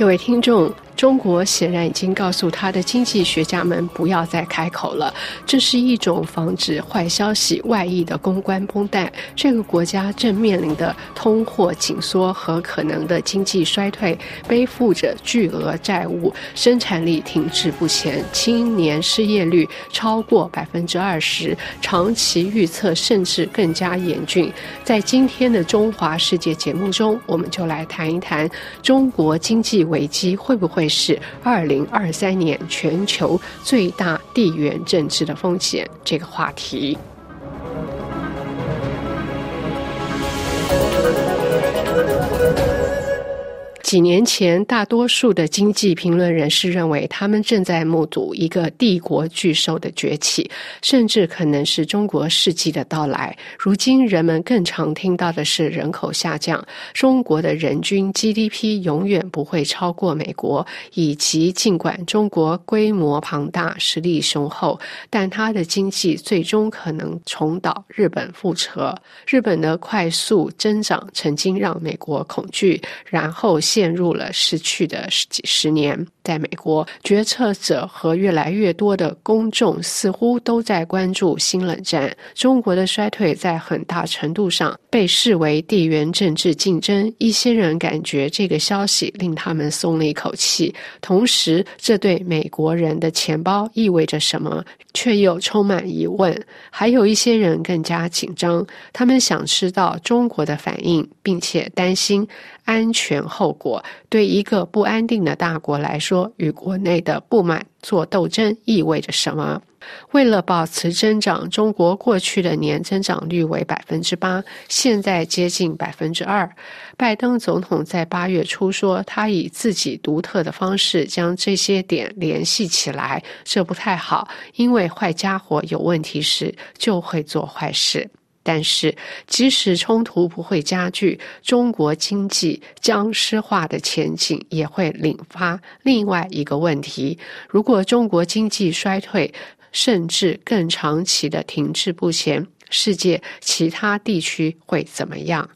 各位听众。中国显然已经告诉他的经济学家们不要再开口了，这是一种防止坏消息外溢的公关绷带。这个国家正面临的通货紧缩和可能的经济衰退，背负着巨额债务，生产力停滞不前，青年失业率超过百分之二十，长期预测甚至更加严峻。在今天的中华世界节目中，我们就来谈一谈中国经济危机会不会。是二零二三年全球最大地缘政治的风险这个话题。几年前，大多数的经济评论人士认为，他们正在目睹一个帝国巨兽的崛起，甚至可能是中国世纪的到来。如今，人们更常听到的是人口下降，中国的人均 GDP 永远不会超过美国，以及尽管中国规模庞大、实力雄厚，但它的经济最终可能重蹈日本覆辙。日本的快速增长曾经让美国恐惧，然后现。陷入了失去的十几十年。在美国，决策者和越来越多的公众似乎都在关注新冷战。中国的衰退在很大程度上被视为地缘政治竞争。一些人感觉这个消息令他们松了一口气，同时这对美国人的钱包意味着什么，却又充满疑问。还有一些人更加紧张，他们想知道中国的反应，并且担心。安全后果对一个不安定的大国来说，与国内的不满做斗争意味着什么？为了保持增长，中国过去的年增长率为百分之八，现在接近百分之二。拜登总统在八月初说，他以自己独特的方式将这些点联系起来，这不太好，因为坏家伙有问题时就会做坏事。但是，即使冲突不会加剧，中国经济僵尸化的前景也会引发另外一个问题：如果中国经济衰退，甚至更长期的停滞不前，世界其他地区会怎么样？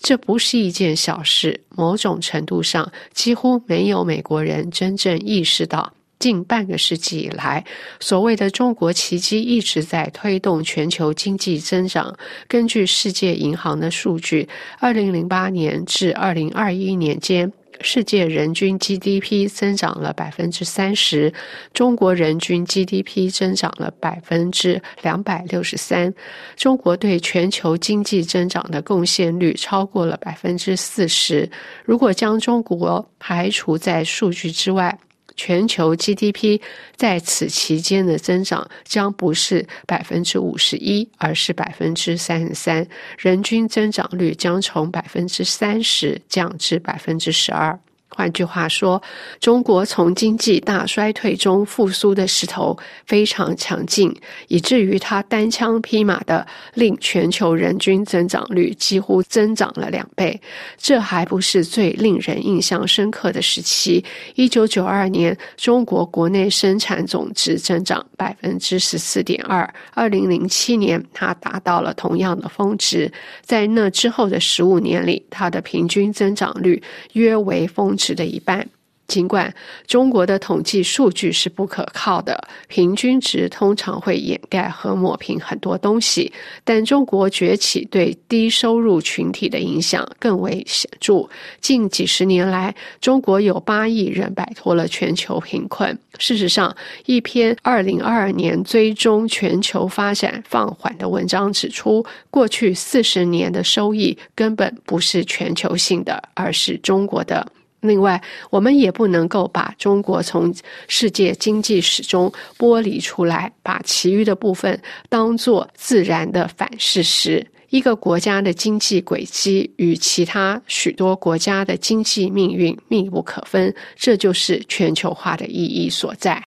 这不是一件小事。某种程度上，几乎没有美国人真正意识到。近半个世纪以来，所谓的“中国奇迹”一直在推动全球经济增长。根据世界银行的数据，二零零八年至二零二一年间，世界人均 GDP 增长了百分之三十，中国人均 GDP 增长了百分之两百六十三。中国对全球经济增长的贡献率超过了百分之四十。如果将中国排除在数据之外，全球 GDP 在此期间的增长将不是百分之五十一，而是百分之三十三，人均增长率将从百分之三十降至百分之十二。换句话说，中国从经济大衰退中复苏的势头非常强劲，以至于它单枪匹马的令全球人均增长率几乎增长了两倍。这还不是最令人印象深刻的时期。一九九二年，中国国内生产总值增长百分之十四点二；二零零七年，它达到了同样的峰值。在那之后的十五年里，它的平均增长率约为峰。值值的一半。尽管中国的统计数据是不可靠的，平均值通常会掩盖和抹平很多东西，但中国崛起对低收入群体的影响更为显著。近几十年来，中国有八亿人摆脱了全球贫困。事实上，一篇二零二二年追踪全球发展放缓的文章指出，过去四十年的收益根本不是全球性的，而是中国的。另外，我们也不能够把中国从世界经济史中剥离出来，把其余的部分当作自然的反事实。一个国家的经济轨迹与其他许多国家的经济命运密不可分，这就是全球化的意义所在。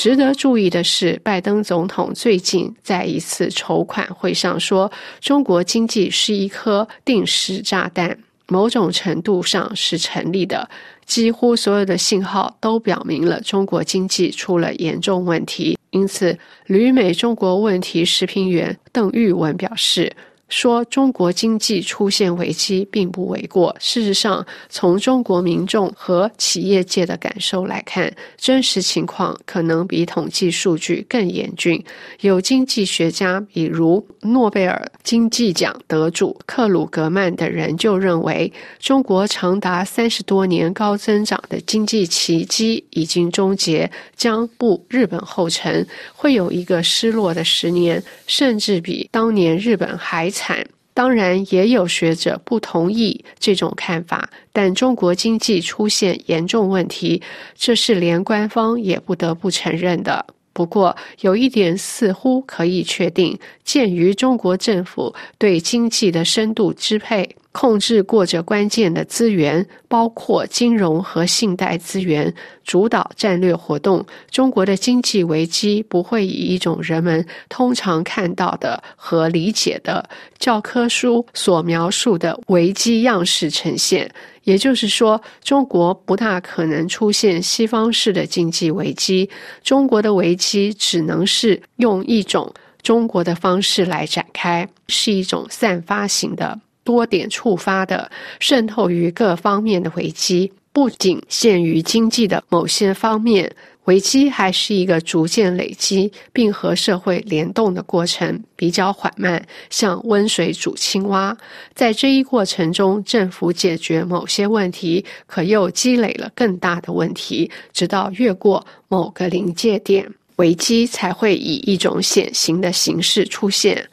值得注意的是，拜登总统最近在一次筹款会上说：“中国经济是一颗定时炸弹，某种程度上是成立的。几乎所有的信号都表明了中国经济出了严重问题。因此，旅美中国问题时评员邓玉文表示。”说中国经济出现危机并不为过。事实上，从中国民众和企业界的感受来看，真实情况可能比统计数据更严峻。有经济学家，比如诺贝尔经济奖得主克鲁格曼等人，就认为中国长达三十多年高增长的经济奇迹已经终结，将步日本后尘，会有一个失落的十年，甚至比当年日本还。产，当然也有学者不同意这种看法，但中国经济出现严重问题，这是连官方也不得不承认的。不过，有一点似乎可以确定：鉴于中国政府对经济的深度支配。控制过着关键的资源，包括金融和信贷资源，主导战略活动。中国的经济危机不会以一种人们通常看到的和理解的教科书所描述的危机样式呈现。也就是说，中国不大可能出现西方式的经济危机。中国的危机只能是用一种中国的方式来展开，是一种散发型的。多点触发的渗透于各方面的危机，不仅限于经济的某些方面，危机还是一个逐渐累积并和社会联动的过程，比较缓慢，像温水煮青蛙。在这一过程中，政府解决某些问题，可又积累了更大的问题，直到越过某个临界点，危机才会以一种显形的形式出现。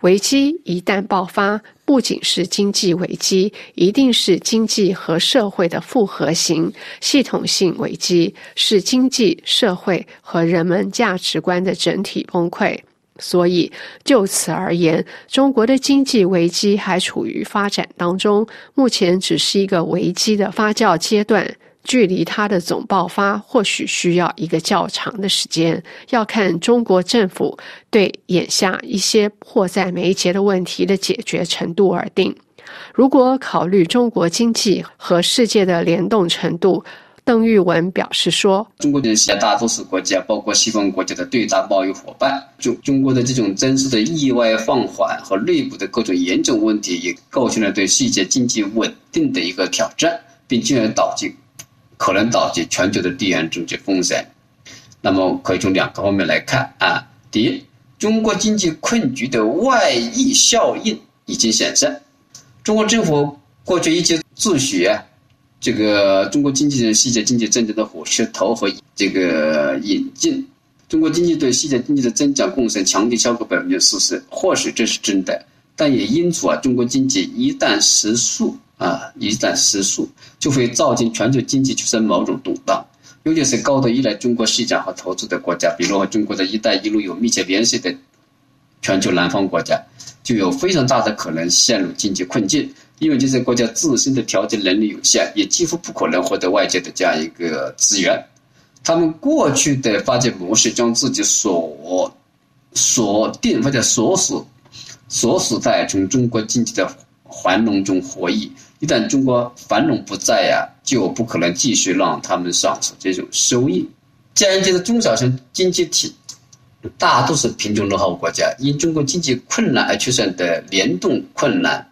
危机一旦爆发，不仅是经济危机，一定是经济和社会的复合型系统性危机，是经济社会和人们价值观的整体崩溃。所以，就此而言，中国的经济危机还处于发展当中，目前只是一个危机的发酵阶段。距离它的总爆发或许需要一个较长的时间，要看中国政府对眼下一些迫在眉睫的问题的解决程度而定。如果考虑中国经济和世界的联动程度，邓玉文表示说：“中国的绝大多数国家，包括西方国家的最大贸易伙伴，中中国的这种增速的意外放缓和内部的各种严重问题，也构成了对世界经济稳定的一个挑战，并进而导致。”可能导致全球的地缘政治风险，那么可以从两个方面来看啊。第一，中国经济困局的外溢效应已经显现。中国政府过去一直自诩这个中国经济是世界经济增长的火车头和这个引进，中国经济对世界经济的增长贡献强劲超过百分之四十，或许这是真的，但也因此啊，中国经济一旦失速。啊，一旦失速，就会造成全球经济出现某种动荡。尤其是高度依赖中国市场和投资的国家，比如和中国的一带一路有密切联系的全球南方国家，就有非常大的可能陷入经济困境。因为这些国家自身的调节能力有限，也几乎不可能获得外界的这样一个资源。他们过去的发展模式将自己锁锁定或者锁死锁死在从中国经济的繁荣中获益。一旦中国繁荣不在呀，就不可能继续让他们享受这种收益。这样一些中小型经济体，大多是贫穷落后国家，因中国经济困难而出现的联动困难，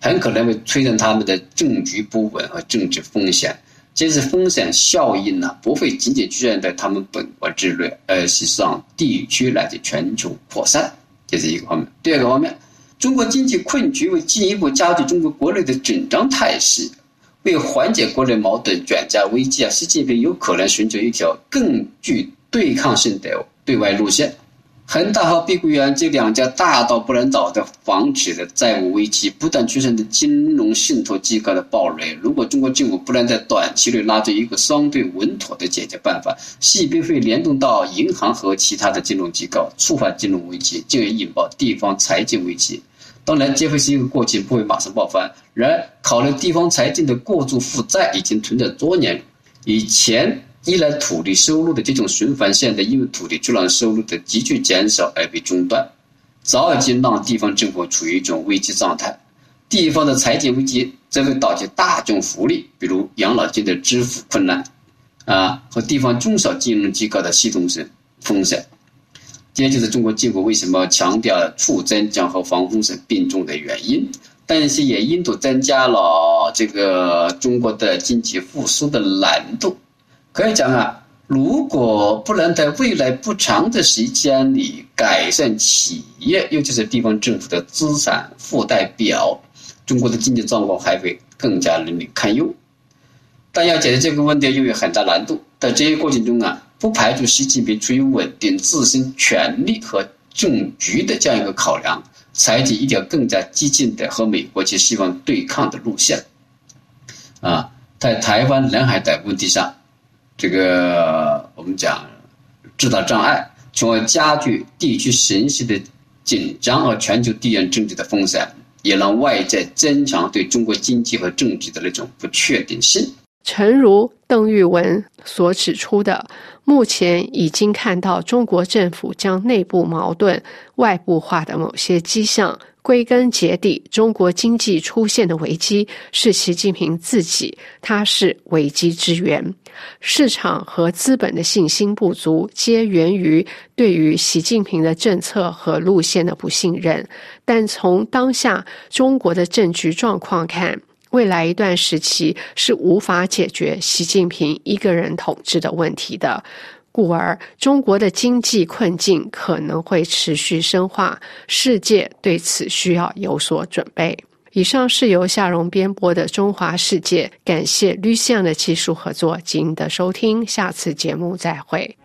很可能会催生他们的政局不稳和政治风险。这些风险效应呢，不会仅仅出现在他们本国之内，而是向地区乃至全球扩散。这是一个方面。第二个方面。中国经济困局为进一步加剧中国国内的紧张态势，为缓解国内矛盾转嫁危机啊，习近平有可能寻求一条更具对抗性的对外路线。恒大和碧桂园这两家大到不能倒的房企的债务危机，不断出现的金融信托机构的暴雷，如果中国政府不能在短期内拉出一个相对稳妥的解决办法，势必会联动到银行和其他的金融机构，触发金融危机，进而引爆地方财政危机。当然，这会是一个过程，不会马上爆发。然而，考虑地方财政的过度负债已经存在多年，以前。依赖土地收入的这种循环现在，因为土地出让收入的急剧减少而被中断，早已经让地方政府处于一种危机状态。地方的财政危机则会导致大众福利，比如养老金的支付困难，啊，和地方中小金融机构的系统性风险。这就是中国政府为什么强调促增长和防风险并重的原因。但是也因此增加了这个中国的经济复苏的难度。可以讲啊，如果不能在未来不长的时间里改善企业，尤其是地方政府的资产负债表，中国的经济状况还会更加令人堪忧。但要解决这个问题又有很大难度。在这些过程中啊，不排除习近平出于稳定自身权力和政局的这样一个考量。采取一条更加激进的和美国及西方对抗的路线，啊，在台湾、南海等问题上，这个我们讲制造障碍，从而加剧地区形势的紧张和全球地缘政治的风险，也让外界增强对中国经济和政治的那种不确定性。诚如邓玉文所指出的，目前已经看到中国政府将内部矛盾外部化的某些迹象。归根结底，中国经济出现的危机是习近平自己，他是危机之源。市场和资本的信心不足，皆源于对于习近平的政策和路线的不信任。但从当下中国的政局状况看，未来一段时期是无法解决习近平一个人统治的问题的，故而中国的经济困境可能会持续深化，世界对此需要有所准备。以上是由夏荣编播的《中华世界》，感谢吕向的技术合作及您的收听，下次节目再会。